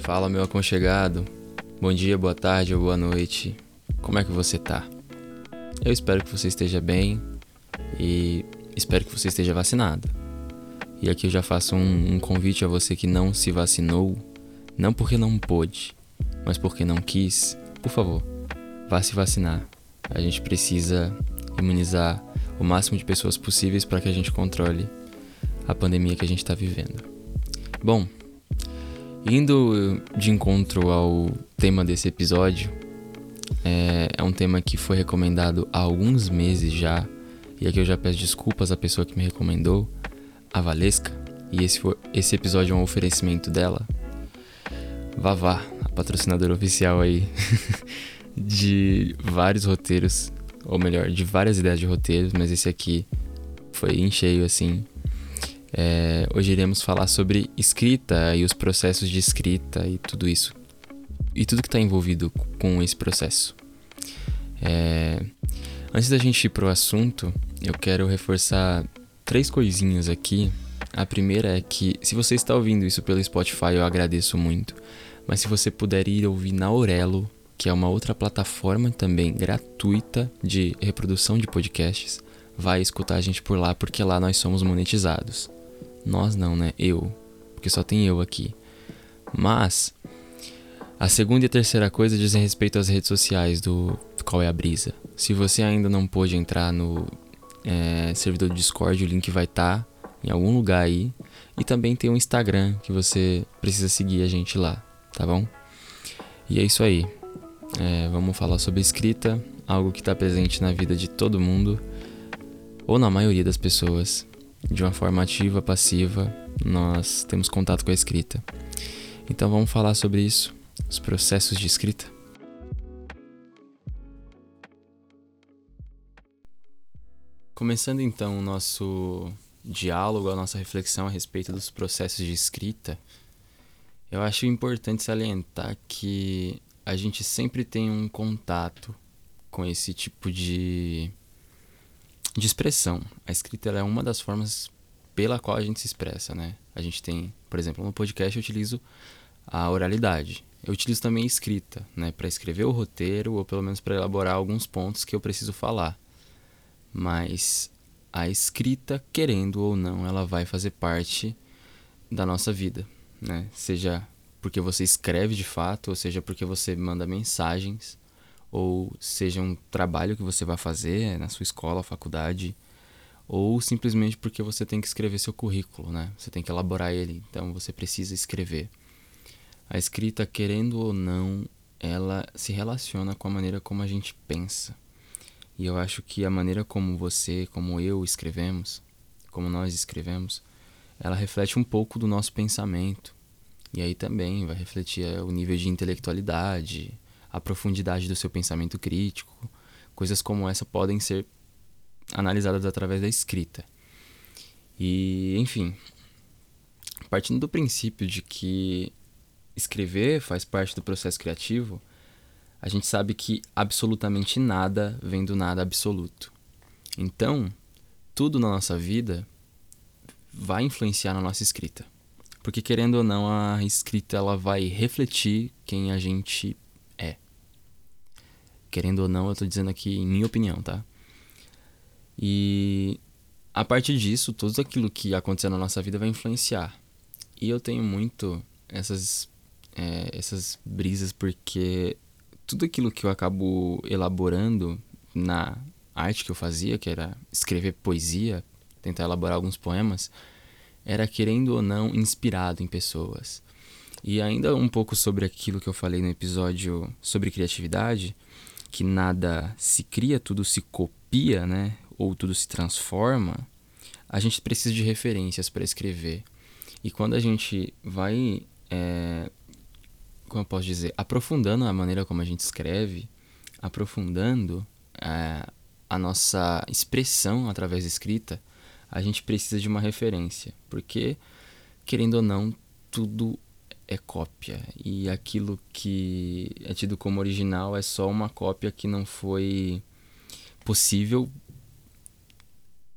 Fala, meu aconchegado. Bom dia, boa tarde ou boa noite. Como é que você tá? Eu espero que você esteja bem e espero que você esteja vacinado. E aqui eu já faço um, um convite a você que não se vacinou, não porque não pôde, mas porque não quis. Por favor, vá se vacinar. A gente precisa imunizar o máximo de pessoas possíveis para que a gente controle a pandemia que a gente está vivendo. Bom, indo de encontro ao tema desse episódio, é, é, um tema que foi recomendado há alguns meses já, e aqui eu já peço desculpas à pessoa que me recomendou, a Valesca, e esse, for, esse episódio é um oferecimento dela. Vavá, a patrocinadora oficial aí de vários roteiros, ou melhor, de várias ideias de roteiros, mas esse aqui foi em cheio assim. É, hoje iremos falar sobre escrita e os processos de escrita e tudo isso. E tudo que está envolvido com esse processo. É, antes da gente ir pro assunto, eu quero reforçar três coisinhas aqui. A primeira é que, se você está ouvindo isso pelo Spotify, eu agradeço muito. Mas se você puder ir ouvir na Aurelo, que é uma outra plataforma também gratuita de reprodução de podcasts, vai escutar a gente por lá, porque lá nós somos monetizados. Nós não, né? Eu. Porque só tem eu aqui. Mas a segunda e a terceira coisa dizem respeito às redes sociais do Qual é a Brisa. Se você ainda não pôde entrar no é, servidor do Discord, o link vai estar tá em algum lugar aí. E também tem um Instagram que você precisa seguir a gente lá, tá bom? E é isso aí. É, vamos falar sobre escrita, algo que está presente na vida de todo mundo, ou na maioria das pessoas de uma forma ativa, passiva, nós temos contato com a escrita. Então vamos falar sobre isso, os processos de escrita. Começando então o nosso diálogo, a nossa reflexão a respeito dos processos de escrita, eu acho importante salientar que a gente sempre tem um contato com esse tipo de de expressão. A escrita é uma das formas pela qual a gente se expressa, né? A gente tem, por exemplo, no podcast eu utilizo a oralidade. Eu utilizo também a escrita, né, para escrever o roteiro ou pelo menos para elaborar alguns pontos que eu preciso falar. Mas a escrita, querendo ou não, ela vai fazer parte da nossa vida, né? Seja porque você escreve de fato, ou seja porque você manda mensagens, ou seja um trabalho que você vai fazer na sua escola, faculdade, ou simplesmente porque você tem que escrever seu currículo, né? Você tem que elaborar ele, então você precisa escrever. A escrita, querendo ou não, ela se relaciona com a maneira como a gente pensa. E eu acho que a maneira como você, como eu escrevemos, como nós escrevemos, ela reflete um pouco do nosso pensamento. E aí também vai refletir é, o nível de intelectualidade, a profundidade do seu pensamento crítico. Coisas como essa podem ser analisadas através da escrita. E, enfim, partindo do princípio de que escrever faz parte do processo criativo, a gente sabe que absolutamente nada vem do nada absoluto. Então, tudo na nossa vida vai influenciar na nossa escrita. Porque querendo ou não, a escrita ela vai refletir quem a gente Querendo ou não, eu tô dizendo aqui em minha opinião, tá? E a partir disso, tudo aquilo que acontecer na nossa vida vai influenciar. E eu tenho muito essas, é, essas brisas porque tudo aquilo que eu acabo elaborando na arte que eu fazia, que era escrever poesia, tentar elaborar alguns poemas, era querendo ou não inspirado em pessoas. E ainda um pouco sobre aquilo que eu falei no episódio sobre criatividade, que nada se cria, tudo se copia, né? Ou tudo se transforma, a gente precisa de referências para escrever. E quando a gente vai, é, como eu posso dizer, aprofundando a maneira como a gente escreve, aprofundando é, a nossa expressão através da escrita, a gente precisa de uma referência. Porque, querendo ou não, tudo é cópia e aquilo que é tido como original é só uma cópia que não foi possível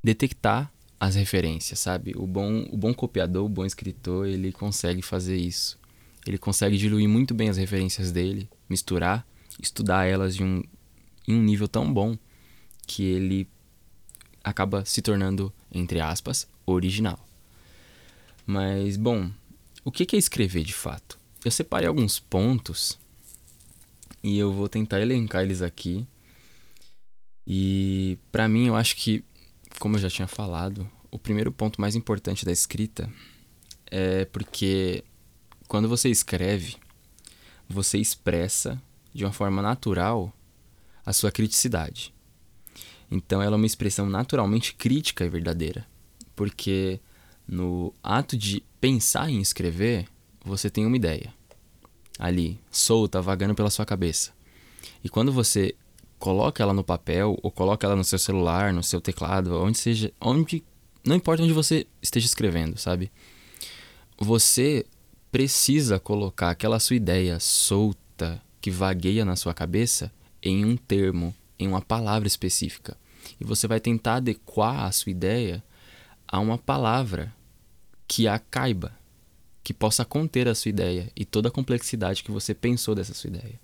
detectar as referências, sabe? O bom, o bom copiador, o bom escritor, ele consegue fazer isso. Ele consegue diluir muito bem as referências dele, misturar, estudar elas de um, em um nível tão bom que ele acaba se tornando, entre aspas, original. Mas, bom, o que é escrever de fato? Eu separei alguns pontos e eu vou tentar elencar eles aqui. E para mim, eu acho que, como eu já tinha falado, o primeiro ponto mais importante da escrita é porque quando você escreve, você expressa de uma forma natural a sua criticidade. Então ela é uma expressão naturalmente crítica e verdadeira, porque no ato de pensar em escrever, você tem uma ideia ali, solta, vagando pela sua cabeça. E quando você coloca ela no papel ou coloca ela no seu celular, no seu teclado, onde seja, onde não importa onde você esteja escrevendo, sabe? Você precisa colocar aquela sua ideia solta que vagueia na sua cabeça em um termo, em uma palavra específica. E você vai tentar adequar a sua ideia a uma palavra que a caiba, que possa conter a sua ideia e toda a complexidade que você pensou dessa sua ideia.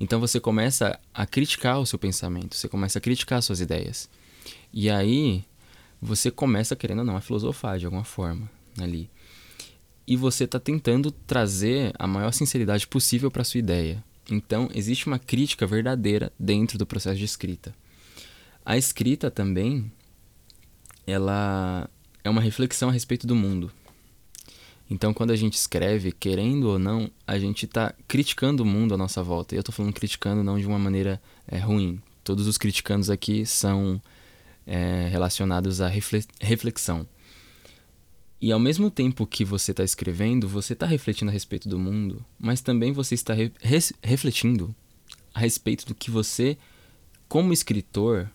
Então você começa a criticar o seu pensamento, você começa a criticar suas ideias. E aí você começa, querendo ou não, a filosofar de alguma forma ali. E você está tentando trazer a maior sinceridade possível para sua ideia. Então, existe uma crítica verdadeira dentro do processo de escrita. A escrita também, ela é uma reflexão a respeito do mundo. Então, quando a gente escreve, querendo ou não, a gente está criticando o mundo à nossa volta. E eu estou falando criticando não de uma maneira é, ruim. Todos os criticandos aqui são é, relacionados à reflexão. E ao mesmo tempo que você está escrevendo, você está refletindo a respeito do mundo, mas também você está re refletindo a respeito do que você, como escritor,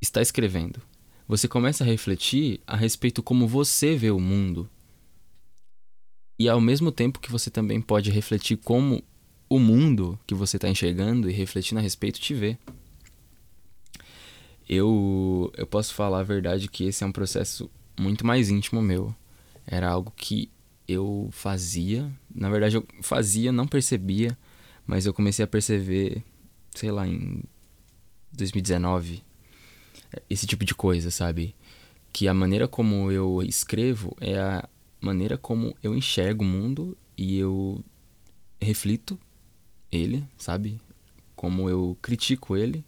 está escrevendo você começa a refletir a respeito como você vê o mundo. E ao mesmo tempo que você também pode refletir como o mundo que você está enxergando e refletindo a respeito te vê. Eu, eu posso falar a verdade que esse é um processo muito mais íntimo meu. Era algo que eu fazia, na verdade eu fazia, não percebia, mas eu comecei a perceber, sei lá, em 2019, esse tipo de coisa, sabe? Que a maneira como eu escrevo é a maneira como eu enxergo o mundo e eu reflito ele, sabe? Como eu critico ele,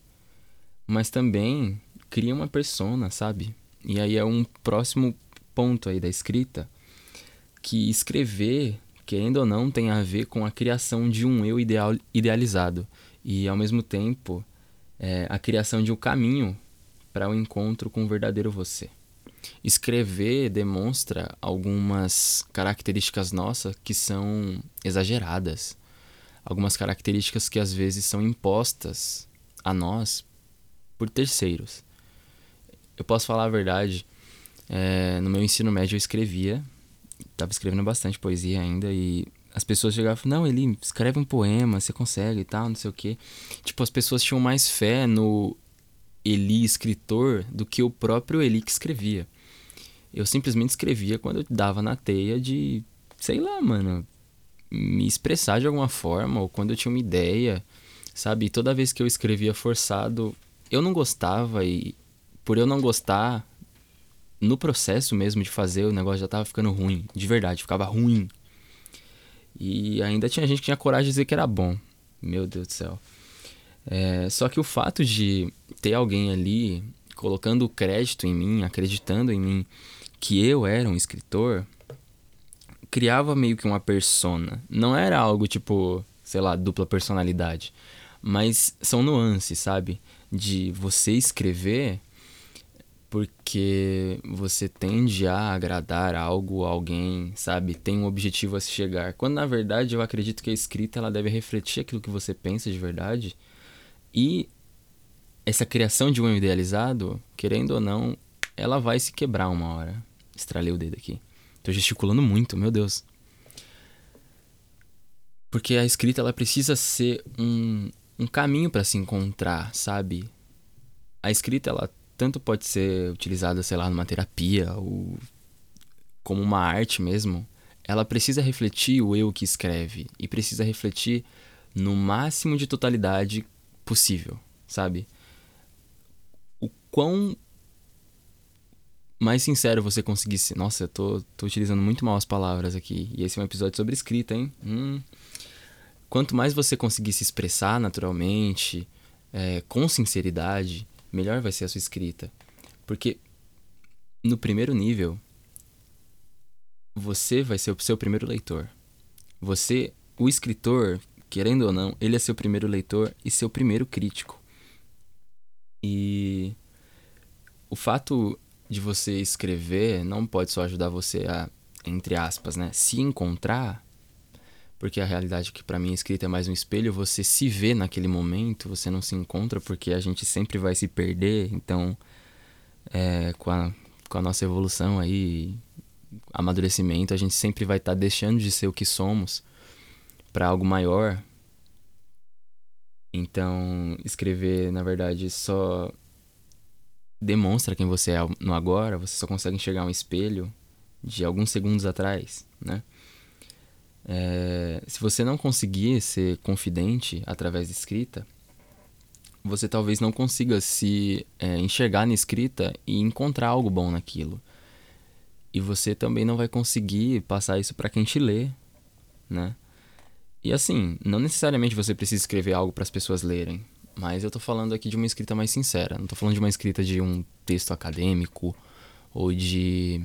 mas também cria uma persona, sabe? E aí é um próximo ponto aí da escrita que escrever, querendo ou não, tem a ver com a criação de um eu ideal, idealizado e ao mesmo tempo é, a criação de um caminho para o um encontro com o verdadeiro você. Escrever demonstra algumas características nossas que são exageradas, algumas características que às vezes são impostas a nós por terceiros. Eu posso falar a verdade, é, no meu ensino médio eu escrevia, estava escrevendo bastante poesia ainda e as pessoas chegavam e não, ele escreve um poema, você consegue e tal, não sei o quê. Tipo, as pessoas tinham mais fé no Eli escritor do que o próprio Eli que escrevia. Eu simplesmente escrevia quando eu dava na teia de, sei lá, mano, me expressar de alguma forma, ou quando eu tinha uma ideia, sabe? Toda vez que eu escrevia forçado, eu não gostava e por eu não gostar, no processo mesmo de fazer, o negócio já tava ficando ruim, de verdade, ficava ruim. E ainda tinha gente que tinha coragem de dizer que era bom. Meu Deus do céu. É, só que o fato de ter alguém ali colocando crédito em mim, acreditando em mim que eu era um escritor, criava meio que uma persona. Não era algo tipo, sei lá, dupla personalidade, mas são nuances, sabe? De você escrever porque você tende a agradar algo, alguém, sabe? Tem um objetivo a se chegar. Quando na verdade eu acredito que a escrita ela deve refletir aquilo que você pensa de verdade e essa criação de um idealizado, querendo ou não, ela vai se quebrar uma hora. Estralei o dedo aqui. Tô gesticulando muito, meu Deus. Porque a escrita ela precisa ser um, um caminho para se encontrar, sabe? A escrita ela tanto pode ser utilizada, sei lá, numa terapia ou como uma arte mesmo. ela precisa refletir o eu que escreve e precisa refletir no máximo de totalidade possível, sabe? Quão mais sincero você conseguisse. Nossa, eu tô, tô utilizando muito mal as palavras aqui. E esse é um episódio sobre escrita, hein? Hum. Quanto mais você conseguir se expressar naturalmente, é, com sinceridade, melhor vai ser a sua escrita. Porque no primeiro nível, você vai ser o seu primeiro leitor. Você, o escritor, querendo ou não, ele é seu primeiro leitor e seu primeiro crítico. E o fato de você escrever não pode só ajudar você a, entre aspas, né, se encontrar, porque a realidade é que para mim a escrita é mais um espelho, você se vê naquele momento, você não se encontra porque a gente sempre vai se perder, então é, com, a, com a nossa evolução aí amadurecimento, a gente sempre vai estar tá deixando de ser o que somos para algo maior. Então, escrever, na verdade, só demonstra quem você é no agora, você só consegue enxergar um espelho de alguns segundos atrás, né? É, se você não conseguir ser confidente através da escrita, você talvez não consiga se é, enxergar na escrita e encontrar algo bom naquilo. E você também não vai conseguir passar isso para quem te lê, né? E assim, não necessariamente você precisa escrever algo para as pessoas lerem, mas eu tô falando aqui de uma escrita mais sincera. Não tô falando de uma escrita de um texto acadêmico ou de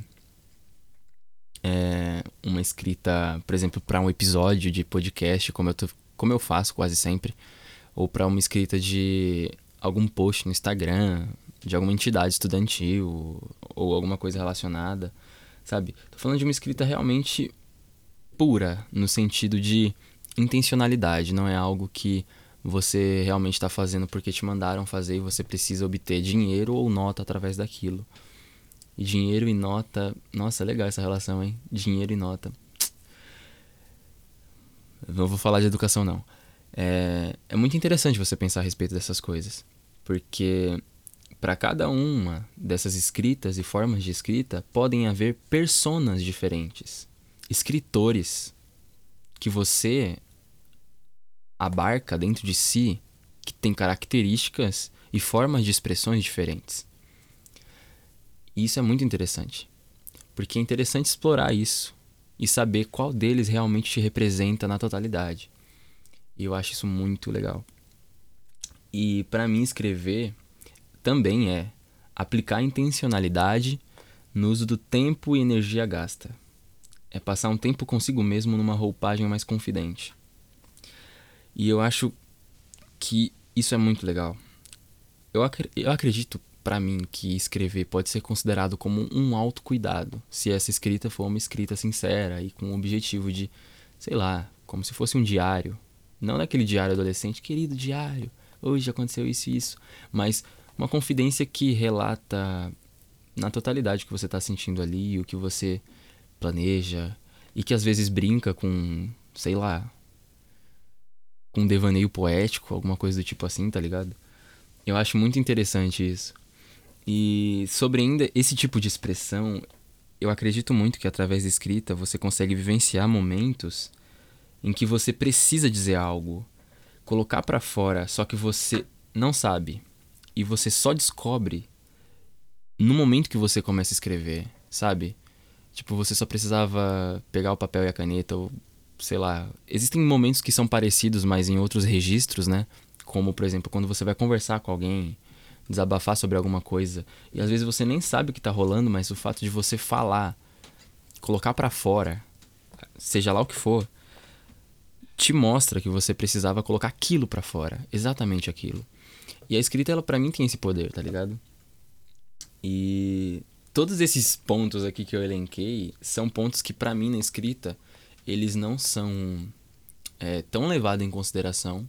é, uma escrita, por exemplo, para um episódio de podcast, como eu, tô, como eu faço quase sempre, ou para uma escrita de algum post no Instagram, de alguma entidade estudantil ou alguma coisa relacionada sabe? Tô falando de uma escrita realmente pura, no sentido de intencionalidade, não é algo que você realmente está fazendo porque te mandaram fazer e você precisa obter dinheiro ou nota através daquilo. E dinheiro e nota, nossa, é legal essa relação, hein? Dinheiro e nota. Não vou falar de educação, não. É, é muito interessante você pensar a respeito dessas coisas. Porque para cada uma dessas escritas e formas de escrita, podem haver personas diferentes, escritores que você abarca dentro de si que tem características e formas de expressões diferentes. E isso é muito interessante, porque é interessante explorar isso e saber qual deles realmente te representa na totalidade. E eu acho isso muito legal. E para mim escrever também é aplicar intencionalidade no uso do tempo e energia gasta. É passar um tempo consigo mesmo numa roupagem mais confidente. E eu acho que isso é muito legal. Eu, ac eu acredito, para mim, que escrever pode ser considerado como um autocuidado, se essa escrita for uma escrita sincera e com o objetivo de, sei lá, como se fosse um diário. Não naquele diário adolescente, querido diário, hoje aconteceu isso e isso, mas uma confidência que relata na totalidade o que você está sentindo ali, o que você planeja e que às vezes brinca com, sei lá, com um devaneio poético, alguma coisa do tipo assim, tá ligado? Eu acho muito interessante isso. E sobre ainda esse tipo de expressão, eu acredito muito que através da escrita você consegue vivenciar momentos em que você precisa dizer algo, colocar para fora, só que você não sabe e você só descobre no momento que você começa a escrever, sabe? Tipo, você só precisava pegar o papel e a caneta ou sei lá. Existem momentos que são parecidos, mas em outros registros, né? Como, por exemplo, quando você vai conversar com alguém, desabafar sobre alguma coisa, e às vezes você nem sabe o que tá rolando, mas o fato de você falar, colocar para fora, seja lá o que for, te mostra que você precisava colocar aquilo para fora, exatamente aquilo. E a escrita, ela para mim tem esse poder, tá ligado? E todos esses pontos aqui que eu elenquei são pontos que para mim na escrita eles não são é, tão levados em consideração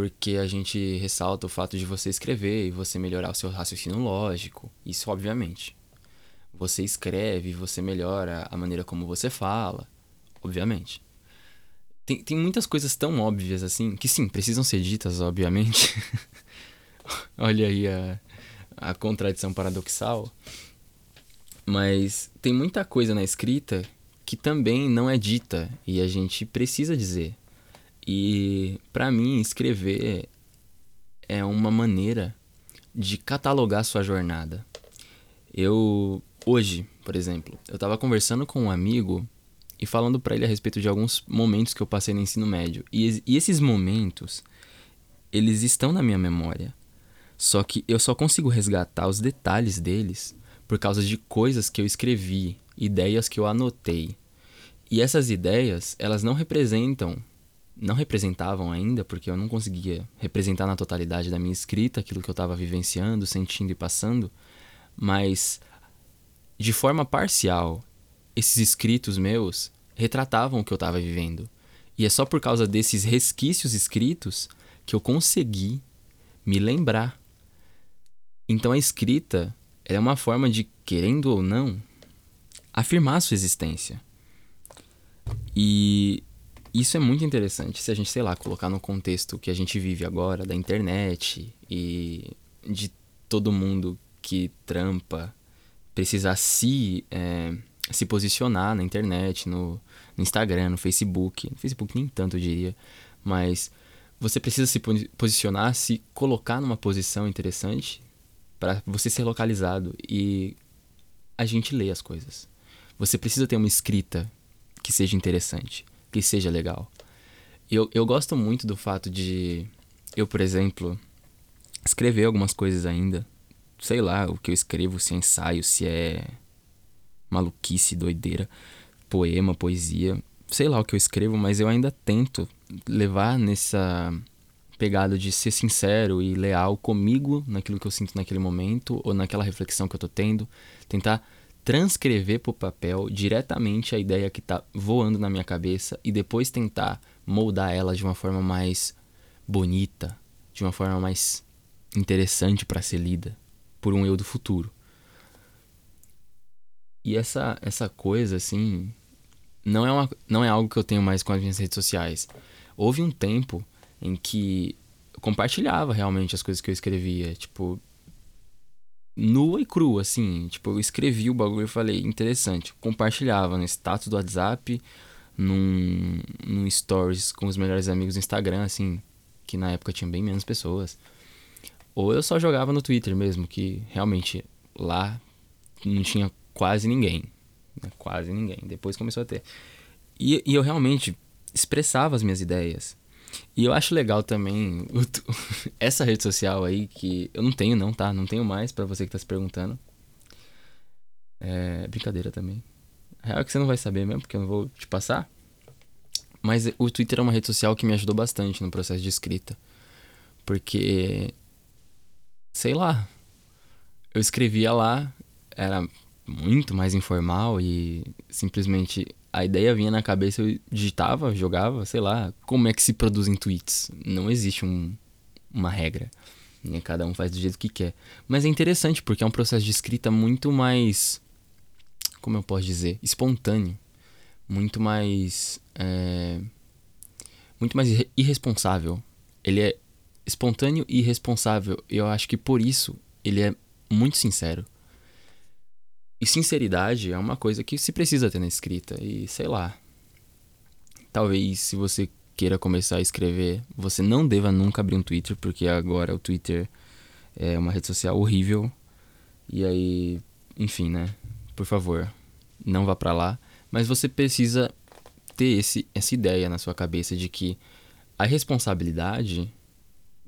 porque a gente ressalta o fato de você escrever e você melhorar o seu raciocínio lógico, isso obviamente. Você escreve, você melhora a maneira como você fala, obviamente. Tem, tem muitas coisas tão óbvias assim, que sim, precisam ser ditas, obviamente. Olha aí a, a contradição paradoxal. Mas tem muita coisa na escrita que também não é dita e a gente precisa dizer. E para mim, escrever é uma maneira de catalogar sua jornada. Eu hoje, por exemplo, eu estava conversando com um amigo e falando para ele a respeito de alguns momentos que eu passei no ensino médio. E, e esses momentos, eles estão na minha memória. Só que eu só consigo resgatar os detalhes deles por causa de coisas que eu escrevi, ideias que eu anotei. E essas ideias, elas não representam, não representavam ainda, porque eu não conseguia representar na totalidade da minha escrita aquilo que eu estava vivenciando, sentindo e passando, mas de forma parcial, esses escritos meus retratavam o que eu estava vivendo. E é só por causa desses resquícios escritos que eu consegui me lembrar. Então a escrita é uma forma de, querendo ou não, afirmar sua existência. E isso é muito interessante se a gente, sei lá, colocar no contexto que a gente vive agora, da internet e de todo mundo que trampa, precisar se, é, se posicionar na internet, no, no, Instagram, no Facebook. No Facebook nem tanto, eu diria. Mas você precisa se posicionar, se colocar numa posição interessante para você ser localizado e a gente lê as coisas. Você precisa ter uma escrita que seja interessante, que seja legal. Eu, eu gosto muito do fato de eu, por exemplo, escrever algumas coisas ainda. Sei lá o que eu escrevo, se é ensaio, se é maluquice, doideira, poema, poesia. Sei lá o que eu escrevo, mas eu ainda tento levar nessa pegada de ser sincero e leal comigo naquilo que eu sinto naquele momento ou naquela reflexão que eu tô tendo, tentar transcrever para o papel diretamente a ideia que está voando na minha cabeça e depois tentar moldar ela de uma forma mais bonita, de uma forma mais interessante para ser lida por um eu do futuro. E essa essa coisa assim não é uma, não é algo que eu tenho mais com as minhas redes sociais. Houve um tempo em que eu compartilhava realmente as coisas que eu escrevia, tipo, nua e crua, assim. Tipo, eu escrevi o bagulho e falei, interessante. Compartilhava no status do WhatsApp, num, num stories com os melhores amigos do Instagram, assim, que na época tinha bem menos pessoas. Ou eu só jogava no Twitter mesmo, que realmente lá não tinha quase ninguém. Né? Quase ninguém. Depois começou a ter. E, e eu realmente expressava as minhas ideias. E eu acho legal também essa rede social aí que eu não tenho não, tá? Não tenho mais para você que tá se perguntando. É brincadeira também. A real é que você não vai saber mesmo, porque eu não vou te passar. Mas o Twitter é uma rede social que me ajudou bastante no processo de escrita. Porque sei lá, eu escrevia lá, era muito mais informal e simplesmente a ideia vinha na cabeça, eu digitava, jogava, sei lá, como é que se produzem tweets. Não existe um, uma regra. Né? Cada um faz do jeito que quer. Mas é interessante porque é um processo de escrita muito mais. Como eu posso dizer? Espontâneo. Muito mais. É, muito mais irresponsável. Ele é espontâneo e irresponsável. Eu acho que por isso ele é muito sincero. E sinceridade é uma coisa que se precisa ter na escrita. E sei lá. Talvez se você queira começar a escrever, você não deva nunca abrir um Twitter, porque agora o Twitter é uma rede social horrível. E aí, enfim, né? Por favor, não vá para lá. Mas você precisa ter esse, essa ideia na sua cabeça de que a responsabilidade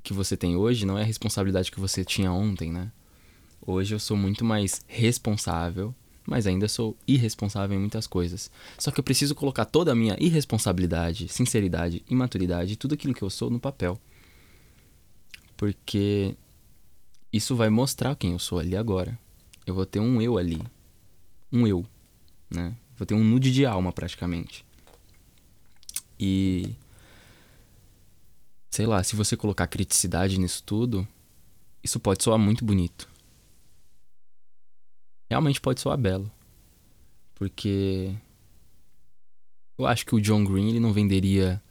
que você tem hoje não é a responsabilidade que você tinha ontem, né? Hoje eu sou muito mais responsável, mas ainda sou irresponsável em muitas coisas. Só que eu preciso colocar toda a minha irresponsabilidade, sinceridade, imaturidade, tudo aquilo que eu sou no papel. Porque isso vai mostrar quem eu sou ali agora. Eu vou ter um eu ali. Um eu, né? Vou ter um nude de alma praticamente. E sei lá, se você colocar criticidade nisso tudo, isso pode soar muito bonito realmente pode soar belo. Porque eu acho que o John Green ele não venderia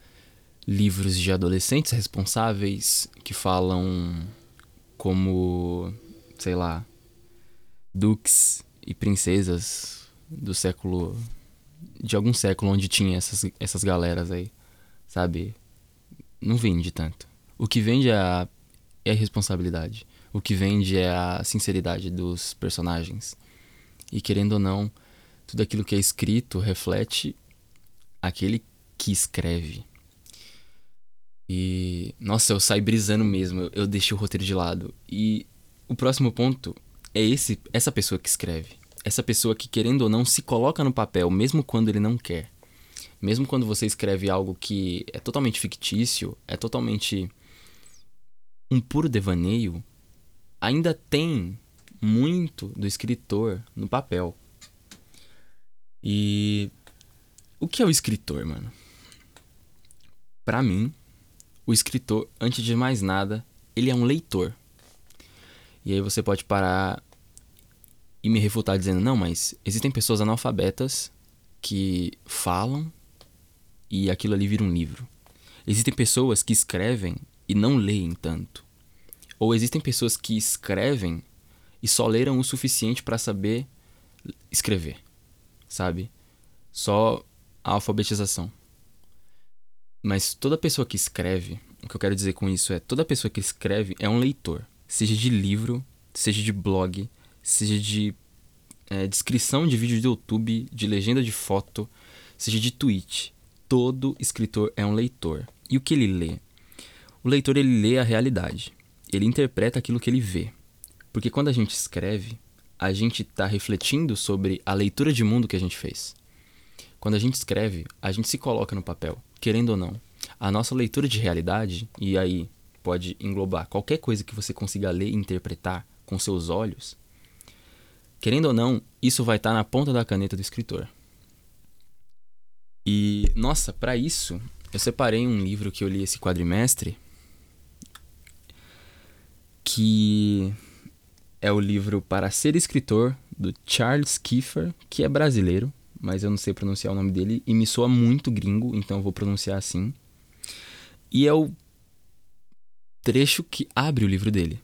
livros de adolescentes responsáveis que falam como, sei lá, duques e princesas do século de algum século onde tinha essas, essas galeras aí, sabe? Não vende tanto. O que vende é a, é a responsabilidade. O que vende é a sinceridade dos personagens. E querendo ou não, tudo aquilo que é escrito reflete aquele que escreve. E. Nossa, eu saí brisando mesmo. Eu, eu deixei o roteiro de lado. E o próximo ponto é esse, essa pessoa que escreve. Essa pessoa que, querendo ou não, se coloca no papel, mesmo quando ele não quer. Mesmo quando você escreve algo que é totalmente fictício, é totalmente um puro devaneio, ainda tem muito do escritor no papel. E o que é o escritor, mano? Para mim, o escritor, antes de mais nada, ele é um leitor. E aí você pode parar e me refutar dizendo: não, mas existem pessoas analfabetas que falam e aquilo ali vira um livro. Existem pessoas que escrevem e não leem tanto. Ou existem pessoas que escrevem e só leram o suficiente para saber escrever, sabe? Só a alfabetização. Mas toda pessoa que escreve, o que eu quero dizer com isso é: toda pessoa que escreve é um leitor, seja de livro, seja de blog, seja de é, descrição de vídeo do YouTube, de legenda de foto, seja de tweet. Todo escritor é um leitor. E o que ele lê? O leitor ele lê a realidade. Ele interpreta aquilo que ele vê. Porque quando a gente escreve, a gente está refletindo sobre a leitura de mundo que a gente fez. Quando a gente escreve, a gente se coloca no papel, querendo ou não. A nossa leitura de realidade, e aí pode englobar qualquer coisa que você consiga ler e interpretar com seus olhos, Querendo ou não, isso vai estar tá na ponta da caneta do escritor. E, nossa, para isso, eu separei um livro que eu li esse quadrimestre, que é o livro Para Ser Escritor, do Charles Kiefer, que é brasileiro, mas eu não sei pronunciar o nome dele, e me soa muito gringo, então eu vou pronunciar assim. E é o trecho que abre o livro dele.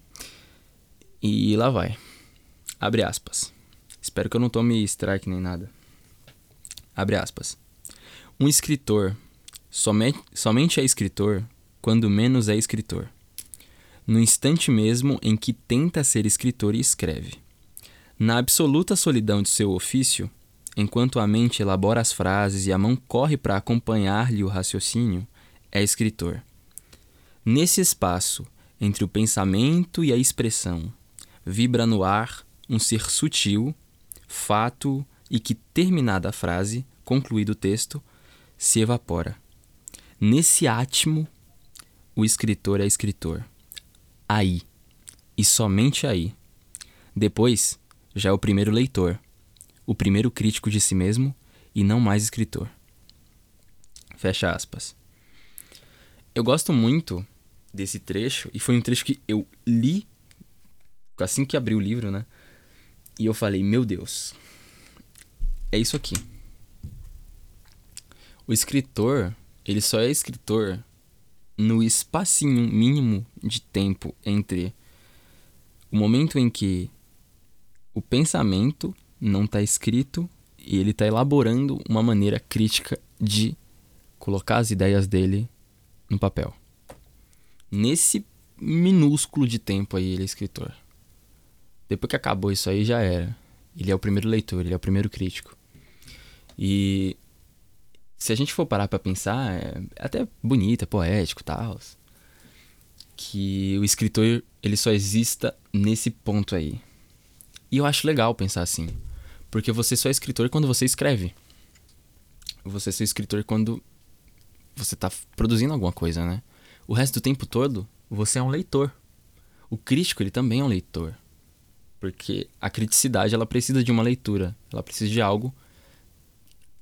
E lá vai. Abre aspas. Espero que eu não tome strike nem nada. Abre aspas. Um escritor somente, somente é escritor quando menos é escritor. No instante mesmo em que tenta ser escritor e escreve. Na absoluta solidão de seu ofício, enquanto a mente elabora as frases e a mão corre para acompanhar-lhe o raciocínio, é escritor. Nesse espaço, entre o pensamento e a expressão, vibra no ar um ser sutil, fato e que, terminada a frase, concluído o texto, se evapora. Nesse átimo, o escritor é escritor. Aí, e somente aí. Depois, já é o primeiro leitor, o primeiro crítico de si mesmo e não mais escritor. Fecha aspas. Eu gosto muito desse trecho e foi um trecho que eu li assim que abri o livro, né? E eu falei, meu Deus, é isso aqui. O escritor, ele só é escritor no espacinho mínimo de tempo entre o momento em que o pensamento não está escrito e ele está elaborando uma maneira crítica de colocar as ideias dele no papel. Nesse minúsculo de tempo aí ele é escritor. Depois que acabou isso aí, já era. Ele é o primeiro leitor, ele é o primeiro crítico. E se a gente for parar para pensar, é até bonito, é poético, tal, que o escritor ele só exista nesse ponto aí. E eu acho legal pensar assim, porque você só é escritor quando você escreve. Você só é escritor quando você tá produzindo alguma coisa, né? O resto do tempo todo, você é um leitor. O crítico, ele também é um leitor. Porque a criticidade ela precisa de uma leitura, ela precisa de algo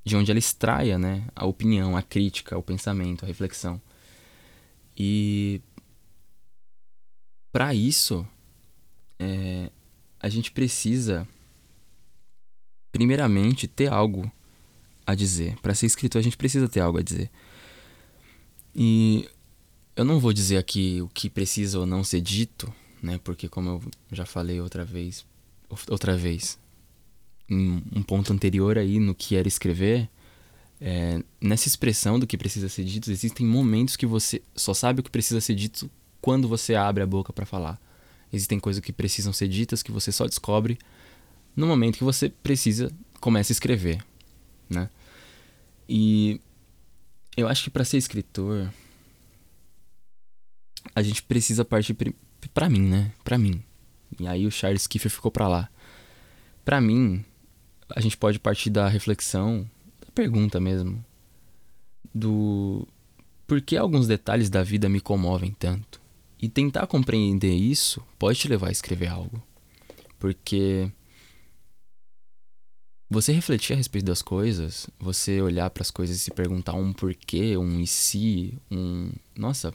de onde ela extraia, né, a opinião, a crítica, o pensamento, a reflexão. E para isso é, a gente precisa primeiramente ter algo a dizer. Para ser escritor a gente precisa ter algo a dizer. E eu não vou dizer aqui o que precisa ou não ser dito, né? Porque como eu já falei outra vez, outra vez, um ponto anterior aí no que era escrever, É, nessa expressão do que precisa ser dito, existem momentos que você só sabe o que precisa ser dito quando você abre a boca para falar. Existem coisas que precisam ser ditas que você só descobre no momento que você precisa começa a escrever, né? E eu acho que para ser escritor a gente precisa partir para mim, né? Para mim. E aí o Charles Kiefer ficou para lá. Para mim, a gente pode partir da reflexão, da pergunta mesmo, do por que alguns detalhes da vida me comovem tanto. E tentar compreender isso pode te levar a escrever algo. Porque você refletir a respeito das coisas, você olhar para as coisas e se perguntar um porquê, um e se, um nossa,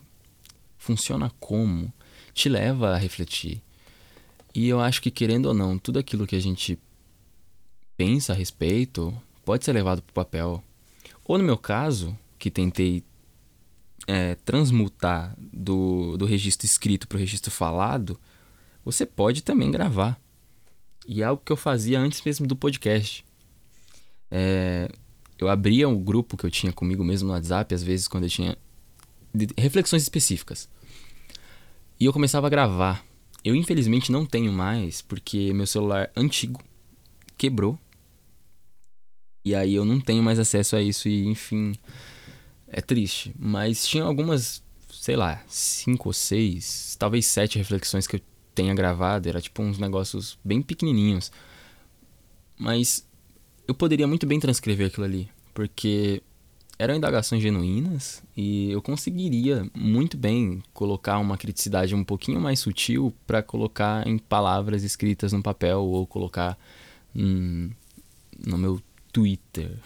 funciona como, te leva a refletir. E eu acho que querendo ou não, tudo aquilo que a gente pensa a respeito pode ser levado para o papel. Ou no meu caso, que tentei é, transmutar do, do registro escrito para o registro falado, você pode também gravar. E é algo que eu fazia antes mesmo do podcast. É, eu abria um grupo que eu tinha comigo mesmo no WhatsApp, às vezes quando eu tinha reflexões específicas. E eu começava a gravar. Eu infelizmente não tenho mais, porque meu celular antigo quebrou. E aí eu não tenho mais acesso a isso e enfim, é triste. Mas tinha algumas, sei lá, cinco ou seis, talvez sete reflexões que eu tenha gravado. Era tipo uns negócios bem pequenininhos. Mas eu poderia muito bem transcrever aquilo ali, porque eram indagações genuínas e eu conseguiria muito bem colocar uma criticidade um pouquinho mais sutil para colocar em palavras escritas no papel ou colocar hum, no meu Twitter.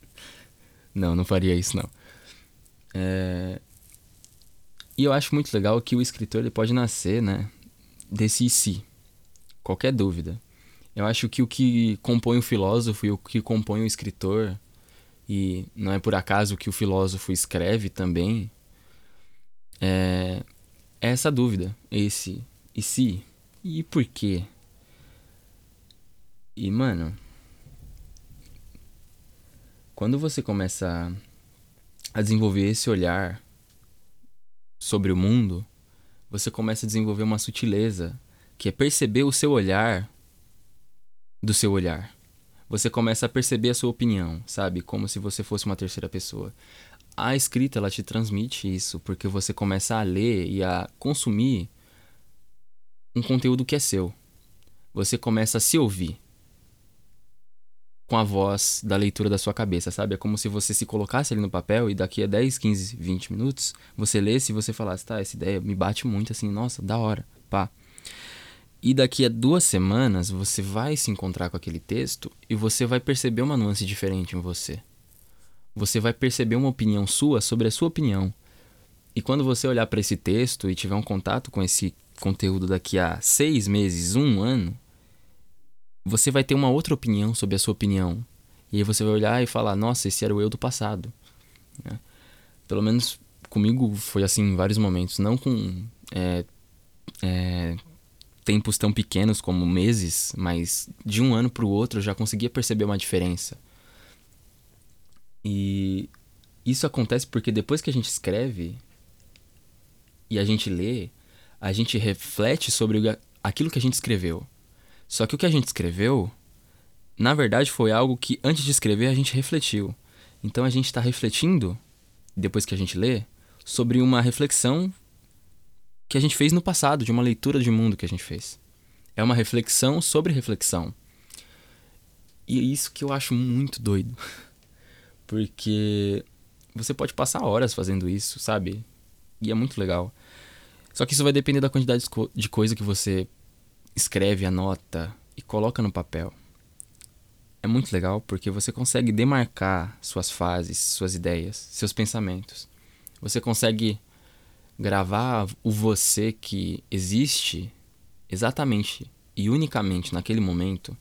não, não faria isso não. É... E eu acho muito legal que o escritor ele pode nascer, né, desse si. Qualquer dúvida. Eu acho que o que compõe o filósofo e o que compõe o escritor, e não é por acaso que o filósofo escreve também, é, é essa dúvida, esse e se, e por quê? E mano, quando você começa a desenvolver esse olhar sobre o mundo, você começa a desenvolver uma sutileza, que é perceber o seu olhar do seu olhar. Você começa a perceber a sua opinião, sabe? Como se você fosse uma terceira pessoa. A escrita, ela te transmite isso, porque você começa a ler e a consumir um conteúdo que é seu. Você começa a se ouvir com a voz da leitura da sua cabeça, sabe? É como se você se colocasse ali no papel e daqui a 10, 15, 20 minutos você lesse e você falasse, tá, essa ideia me bate muito assim, nossa, da hora, pá. E daqui a duas semanas você vai se encontrar com aquele texto e você vai perceber uma nuance diferente em você. Você vai perceber uma opinião sua sobre a sua opinião. E quando você olhar para esse texto e tiver um contato com esse conteúdo daqui a seis meses, um ano, você vai ter uma outra opinião sobre a sua opinião. E aí você vai olhar e falar: Nossa, esse era o eu do passado. Né? Pelo menos comigo foi assim em vários momentos. Não com é, é, tempos tão pequenos como meses, mas de um ano para o outro eu já conseguia perceber uma diferença. E isso acontece porque depois que a gente escreve e a gente lê, a gente reflete sobre aquilo que a gente escreveu. Só que o que a gente escreveu, na verdade, foi algo que antes de escrever a gente refletiu. Então a gente está refletindo, depois que a gente lê, sobre uma reflexão que a gente fez no passado, de uma leitura de mundo que a gente fez. É uma reflexão sobre reflexão. E é isso que eu acho muito doido. Porque você pode passar horas fazendo isso, sabe? E é muito legal. Só que isso vai depender da quantidade de coisa que você escreve, anota e coloca no papel. É muito legal porque você consegue demarcar suas fases, suas ideias, seus pensamentos. Você consegue gravar o você que existe exatamente e unicamente naquele momento.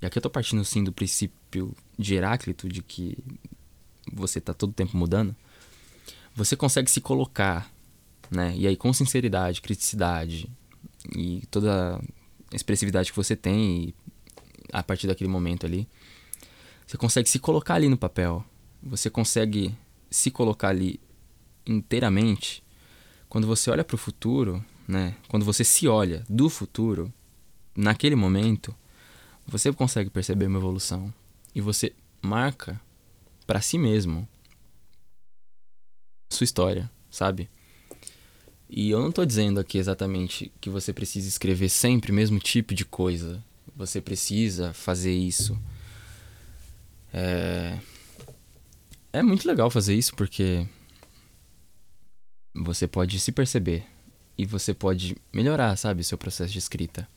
E aqui eu tô partindo sim do princípio de Heráclito de que você está todo tempo mudando. Você consegue se colocar, né? E aí com sinceridade, criticidade e toda a expressividade que você tem a partir daquele momento ali, você consegue se colocar ali no papel você consegue se colocar ali inteiramente, quando você olha para o futuro, né? Quando você se olha do futuro, naquele momento, você consegue perceber uma evolução e você marca para si mesmo sua história, sabe? E eu não tô dizendo aqui exatamente que você precisa escrever sempre o mesmo tipo de coisa. Você precisa fazer isso. É, é muito legal fazer isso porque você pode se perceber e você pode melhorar, sabe, seu processo de escrita.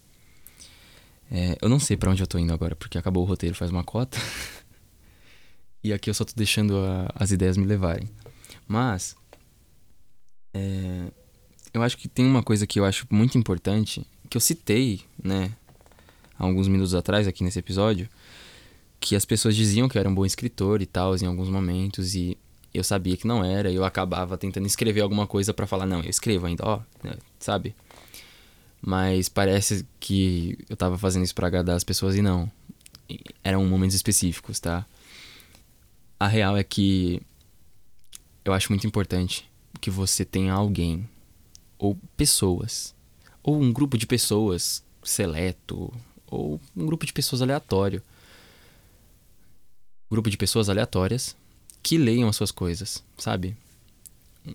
É, eu não sei para onde eu tô indo agora, porque acabou o roteiro faz uma cota. e aqui eu só tô deixando a, as ideias me levarem. Mas. É, eu acho que tem uma coisa que eu acho muito importante, que eu citei, né, há alguns minutos atrás aqui nesse episódio, que as pessoas diziam que eu era um bom escritor e tal, em alguns momentos, e eu sabia que não era, eu acabava tentando escrever alguma coisa para falar, não, eu escrevo ainda, ó, né, sabe? Mas parece que eu tava fazendo isso para agradar as pessoas e não. Eram momentos específicos, tá? A real é que eu acho muito importante que você tenha alguém ou pessoas ou um grupo de pessoas seleto ou um grupo de pessoas aleatório grupo de pessoas aleatórias que leiam as suas coisas, sabe?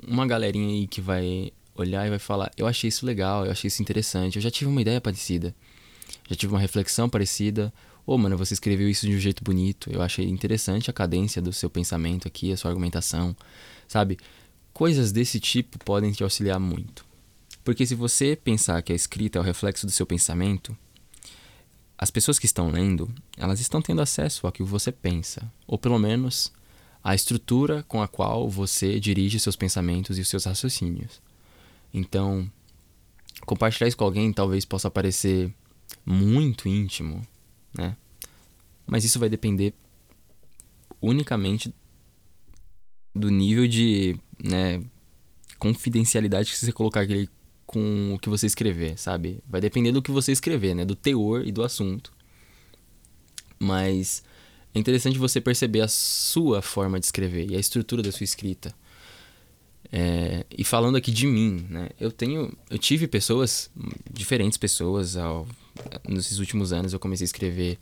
Uma galerinha aí que vai olhar e vai falar: Eu achei isso legal, eu achei isso interessante, eu já tive uma ideia parecida, já tive uma reflexão parecida. Ô, oh, mano, você escreveu isso de um jeito bonito, eu achei interessante a cadência do seu pensamento aqui, a sua argumentação, sabe? Coisas desse tipo podem te auxiliar muito. Porque se você pensar que a escrita é o reflexo do seu pensamento, as pessoas que estão lendo, elas estão tendo acesso ao que você pensa, ou pelo menos a estrutura com a qual você dirige seus pensamentos e os seus raciocínios. Então, compartilhar isso com alguém talvez possa parecer muito íntimo, né? Mas isso vai depender unicamente do nível de, né, confidencialidade que você colocar aquele com o que você escrever, sabe? Vai depender do que você escrever, né? Do teor e do assunto. Mas é interessante você perceber a sua forma de escrever e a estrutura da sua escrita. É, e falando aqui de mim, né? Eu tenho, eu tive pessoas, diferentes pessoas, ao, nesses últimos anos eu comecei a escrever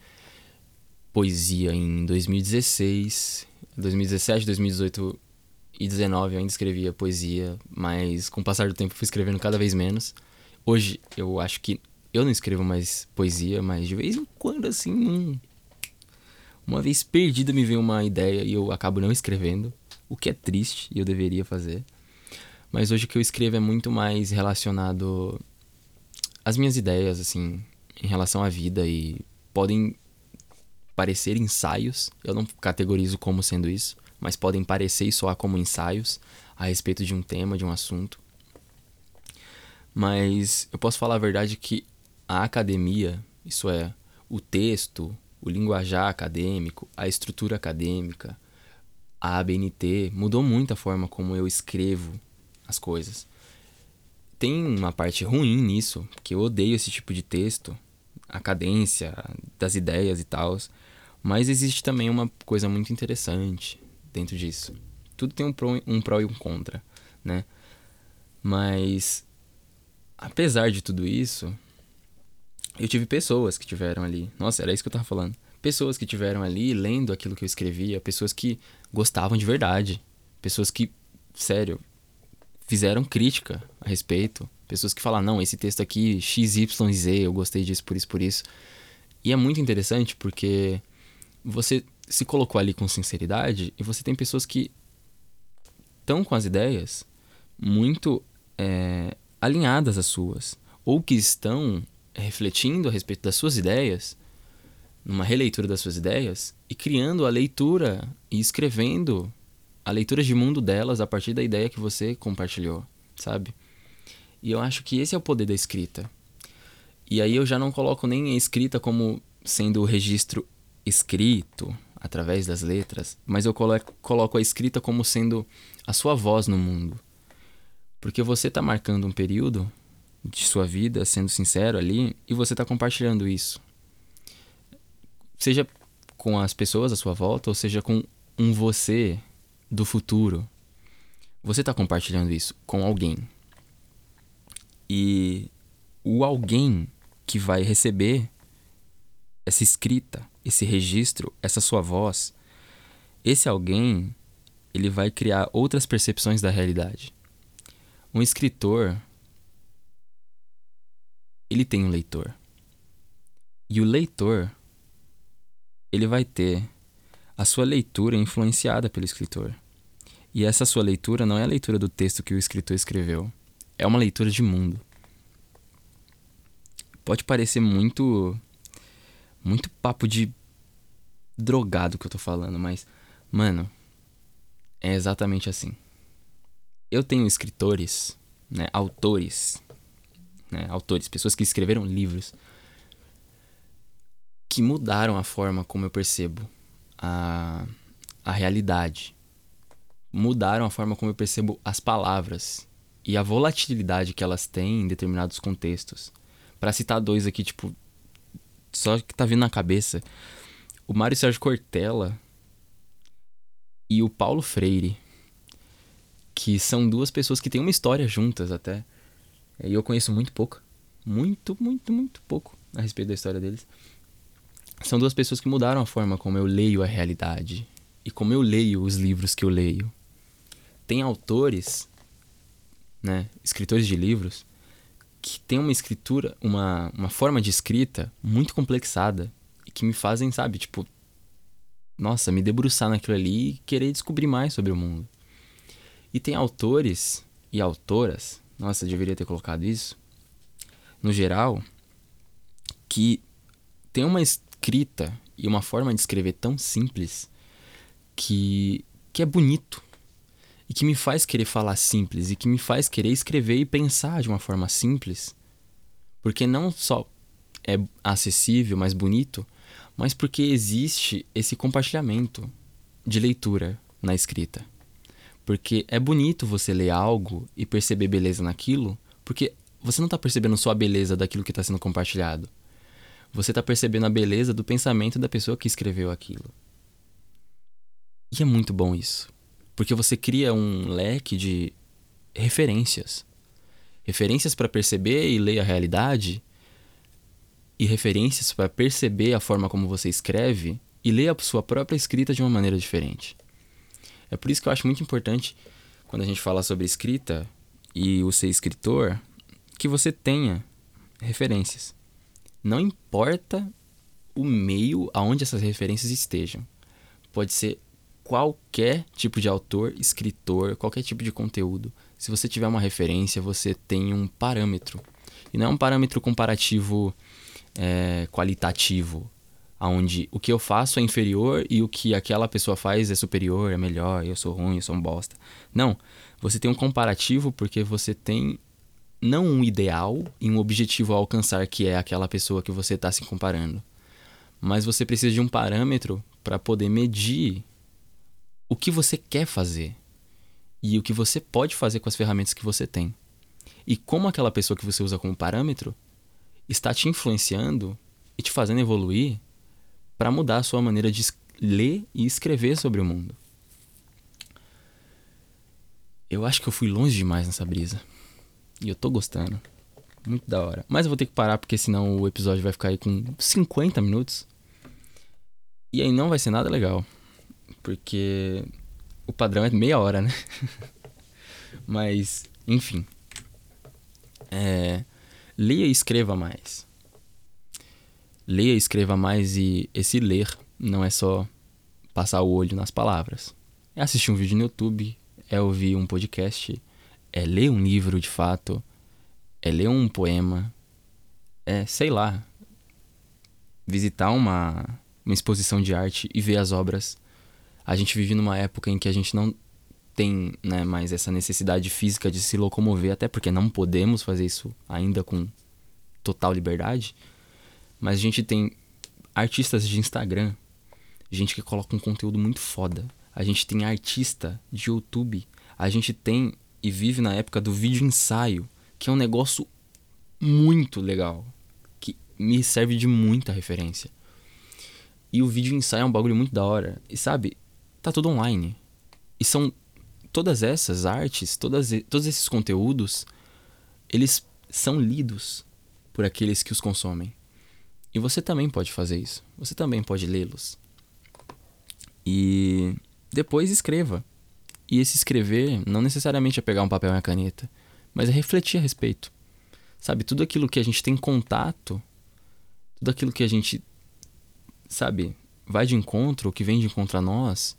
poesia em 2016, 2017, 2018 e 19 eu ainda escrevia poesia, mas com o passar do tempo fui escrevendo cada vez menos. Hoje eu acho que eu não escrevo mais poesia, mas de vez em quando, assim, um... uma vez perdida me vem uma ideia e eu acabo não escrevendo, o que é triste e eu deveria fazer. Mas hoje o que eu escrevo é muito mais relacionado às minhas ideias, assim, em relação à vida e podem parecer ensaios, eu não categorizo como sendo isso mas podem parecer e soar como ensaios a respeito de um tema, de um assunto. Mas eu posso falar a verdade que a academia, isso é, o texto, o linguajar acadêmico, a estrutura acadêmica, a ABNT mudou muito a forma como eu escrevo as coisas. Tem uma parte ruim nisso, que eu odeio esse tipo de texto, a cadência das ideias e tal, mas existe também uma coisa muito interessante, dentro disso. Tudo tem um pró, um pró e um contra, né? Mas, apesar de tudo isso, eu tive pessoas que tiveram ali. Nossa, era isso que eu tava falando. Pessoas que tiveram ali lendo aquilo que eu escrevia, pessoas que gostavam de verdade, pessoas que, sério, fizeram crítica a respeito, pessoas que falaram, não, esse texto aqui, XYZ, eu gostei disso por isso, por isso. E é muito interessante porque você se colocou ali com sinceridade e você tem pessoas que estão com as ideias muito é, alinhadas às suas ou que estão refletindo a respeito das suas ideias numa releitura das suas ideias e criando a leitura e escrevendo a leitura de mundo delas a partir da ideia que você compartilhou, sabe? E eu acho que esse é o poder da escrita. E aí eu já não coloco nem a escrita como sendo o registro escrito, através das letras, mas eu coloco a escrita como sendo a sua voz no mundo. Porque você está marcando um período de sua vida, sendo sincero ali, e você está compartilhando isso. Seja com as pessoas à sua volta, ou seja com um você do futuro, você está compartilhando isso com alguém. E o alguém que vai receber essa escrita, esse registro, essa sua voz, esse alguém, ele vai criar outras percepções da realidade. Um escritor, ele tem um leitor. E o leitor, ele vai ter a sua leitura influenciada pelo escritor. E essa sua leitura não é a leitura do texto que o escritor escreveu, é uma leitura de mundo. Pode parecer muito muito papo de drogado que eu tô falando, mas, mano, é exatamente assim. Eu tenho escritores, né, autores, né, autores, pessoas que escreveram livros que mudaram a forma como eu percebo a, a realidade. Mudaram a forma como eu percebo as palavras e a volatilidade que elas têm em determinados contextos. Para citar dois aqui, tipo, só que tá vindo na cabeça. O Mário Sérgio Cortella e o Paulo Freire, que são duas pessoas que têm uma história juntas até. E eu conheço muito pouco. Muito, muito, muito pouco a respeito da história deles. São duas pessoas que mudaram a forma como eu leio a realidade e como eu leio os livros que eu leio. Tem autores, né, escritores de livros, que tem uma escritura, uma, uma forma de escrita muito complexada e que me fazem, sabe, tipo, nossa, me debruçar naquilo ali e querer descobrir mais sobre o mundo. E tem autores e autoras, nossa, eu deveria ter colocado isso, no geral, que tem uma escrita e uma forma de escrever tão simples que, que é bonito e que me faz querer falar simples e que me faz querer escrever e pensar de uma forma simples, porque não só é acessível, mais bonito, mas porque existe esse compartilhamento de leitura na escrita. Porque é bonito você ler algo e perceber beleza naquilo, porque você não está percebendo só a beleza daquilo que está sendo compartilhado. Você está percebendo a beleza do pensamento da pessoa que escreveu aquilo. E é muito bom isso. Porque você cria um leque de referências. Referências para perceber e ler a realidade, e referências para perceber a forma como você escreve e ler a sua própria escrita de uma maneira diferente. É por isso que eu acho muito importante, quando a gente fala sobre escrita e o ser escritor, que você tenha referências. Não importa o meio aonde essas referências estejam. Pode ser qualquer tipo de autor, escritor, qualquer tipo de conteúdo. Se você tiver uma referência, você tem um parâmetro. E não é um parâmetro comparativo é, qualitativo, onde o que eu faço é inferior e o que aquela pessoa faz é superior, é melhor, eu sou ruim, eu sou um bosta. Não. Você tem um comparativo porque você tem não um ideal e um objetivo a alcançar que é aquela pessoa que você está se comparando. Mas você precisa de um parâmetro para poder medir o que você quer fazer e o que você pode fazer com as ferramentas que você tem. E como aquela pessoa que você usa como parâmetro está te influenciando e te fazendo evoluir para mudar a sua maneira de ler e escrever sobre o mundo. Eu acho que eu fui longe demais nessa brisa. E eu tô gostando. Muito da hora. Mas eu vou ter que parar porque senão o episódio vai ficar aí com 50 minutos. E aí não vai ser nada legal. Porque o padrão é meia hora, né? Mas, enfim. É, leia e escreva mais. Leia e escreva mais e esse ler não é só passar o olho nas palavras. É assistir um vídeo no YouTube, é ouvir um podcast, é ler um livro de fato, é ler um poema, é, sei lá, visitar uma, uma exposição de arte e ver as obras. A gente vive numa época em que a gente não tem né, mais essa necessidade física de se locomover, até porque não podemos fazer isso ainda com total liberdade. Mas a gente tem artistas de Instagram, gente que coloca um conteúdo muito foda. A gente tem artista de YouTube. A gente tem e vive na época do vídeo ensaio, que é um negócio muito legal, que me serve de muita referência. E o vídeo ensaio é um bagulho muito da hora. E sabe, tá tudo online. E são todas essas artes, todas, todos esses conteúdos, eles são lidos por aqueles que os consomem. E você também pode fazer isso. Você também pode lê-los. E depois escreva. E esse escrever não necessariamente é pegar um papel e uma caneta, mas é refletir a respeito. Sabe, tudo aquilo que a gente tem contato, tudo aquilo que a gente, sabe, vai de encontro, que vem de encontro a nós,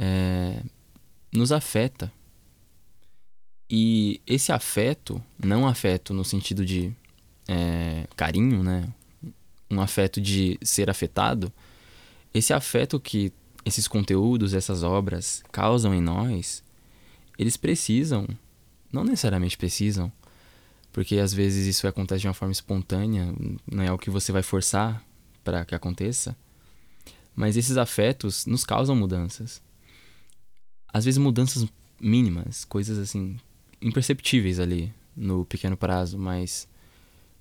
é, nos afeta. E esse afeto, não afeto no sentido de é, carinho, né? Um afeto de ser afetado, esse afeto que esses conteúdos, essas obras causam em nós, eles precisam, não necessariamente precisam, porque às vezes isso acontece de uma forma espontânea, não é o que você vai forçar para que aconteça, mas esses afetos nos causam mudanças. Às vezes mudanças mínimas, coisas assim imperceptíveis ali no pequeno prazo, mas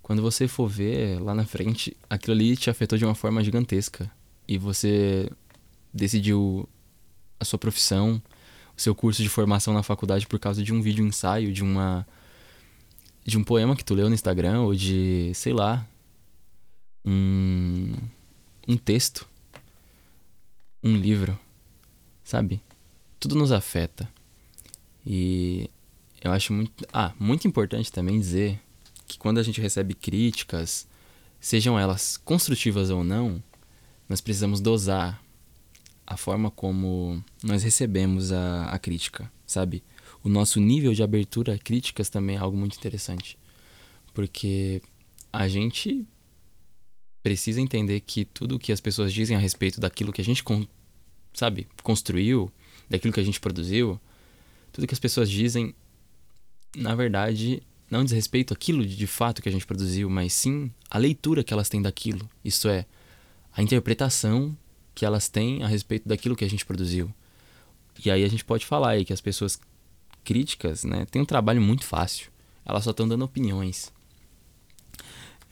quando você for ver lá na frente, aquilo ali te afetou de uma forma gigantesca e você decidiu a sua profissão, o seu curso de formação na faculdade por causa de um vídeo ensaio, de uma de um poema que tu leu no Instagram ou de, sei lá, um um texto, um livro, sabe? Tudo nos afeta. E eu acho muito, ah, muito importante também dizer que quando a gente recebe críticas, sejam elas construtivas ou não, nós precisamos dosar a forma como nós recebemos a, a crítica, sabe? O nosso nível de abertura a críticas também é algo muito interessante. Porque a gente precisa entender que tudo o que as pessoas dizem a respeito daquilo que a gente, sabe, construiu, daquilo que a gente produziu, tudo que as pessoas dizem, na verdade, não diz respeito àquilo de fato que a gente produziu, mas sim a leitura que elas têm daquilo. Isso é, a interpretação que elas têm a respeito daquilo que a gente produziu. E aí a gente pode falar aí que as pessoas críticas, né, têm um trabalho muito fácil. Elas só estão dando opiniões.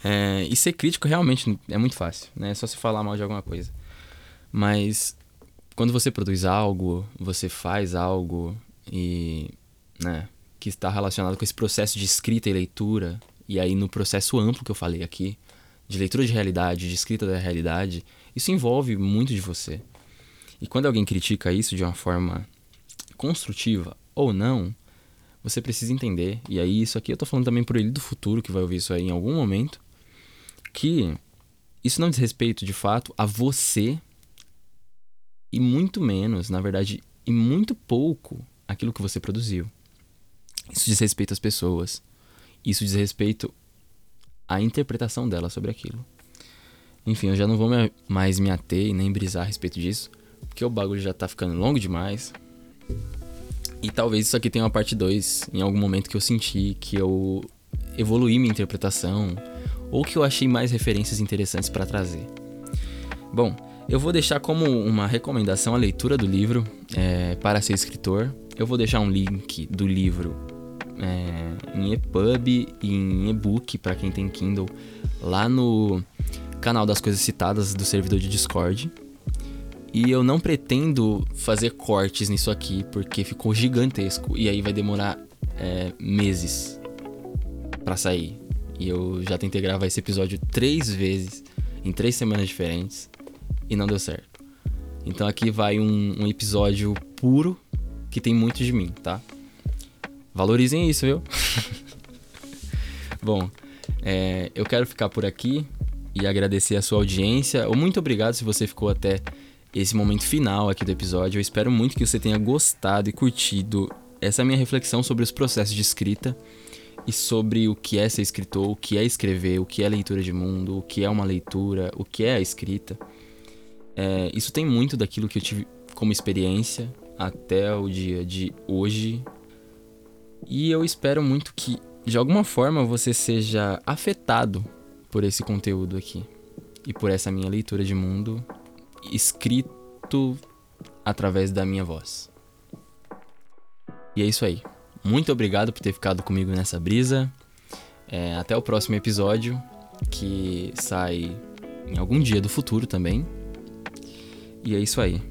É, e ser crítico realmente é muito fácil, né? É só se falar mal de alguma coisa. Mas quando você produz algo, você faz algo e, né, que está relacionado com esse processo de escrita e leitura, e aí no processo amplo que eu falei aqui, de leitura de realidade, de escrita da realidade, isso envolve muito de você. E quando alguém critica isso de uma forma construtiva ou não, você precisa entender, e aí isso aqui eu tô falando também por ele do futuro, que vai ouvir isso aí em algum momento, que isso não diz respeito de fato a você e muito menos, na verdade, e muito pouco aquilo que você produziu. Isso diz respeito às pessoas. Isso diz respeito à interpretação dela sobre aquilo. Enfim, eu já não vou mais me ater e nem brisar a respeito disso, porque o bagulho já tá ficando longo demais. E talvez isso aqui tenha uma parte 2 em algum momento que eu senti que eu evoluí minha interpretação ou que eu achei mais referências interessantes para trazer. Bom, eu vou deixar como uma recomendação a leitura do livro é, para ser escritor. Eu vou deixar um link do livro é, em EPUB e em e-book para quem tem Kindle lá no canal das coisas citadas do servidor de Discord. E eu não pretendo fazer cortes nisso aqui porque ficou gigantesco e aí vai demorar é, meses para sair. E eu já tentei gravar esse episódio três vezes em três semanas diferentes e não deu certo. Então aqui vai um, um episódio puro que tem muito de mim, tá? Valorizem isso, viu? Bom, é, eu quero ficar por aqui e agradecer a sua audiência. Muito obrigado se você ficou até esse momento final aqui do episódio. Eu espero muito que você tenha gostado e curtido essa minha reflexão sobre os processos de escrita e sobre o que é ser escritor, o que é escrever, o que é leitura de mundo, o que é uma leitura, o que é a escrita. É, isso tem muito daquilo que eu tive como experiência até o dia de hoje e eu espero muito que, de alguma forma, você seja afetado por esse conteúdo aqui e por essa minha leitura de mundo escrito através da minha voz. E é isso aí. Muito obrigado por ter ficado comigo nessa brisa. É, até o próximo episódio, que sai em algum dia do futuro também. E é isso aí.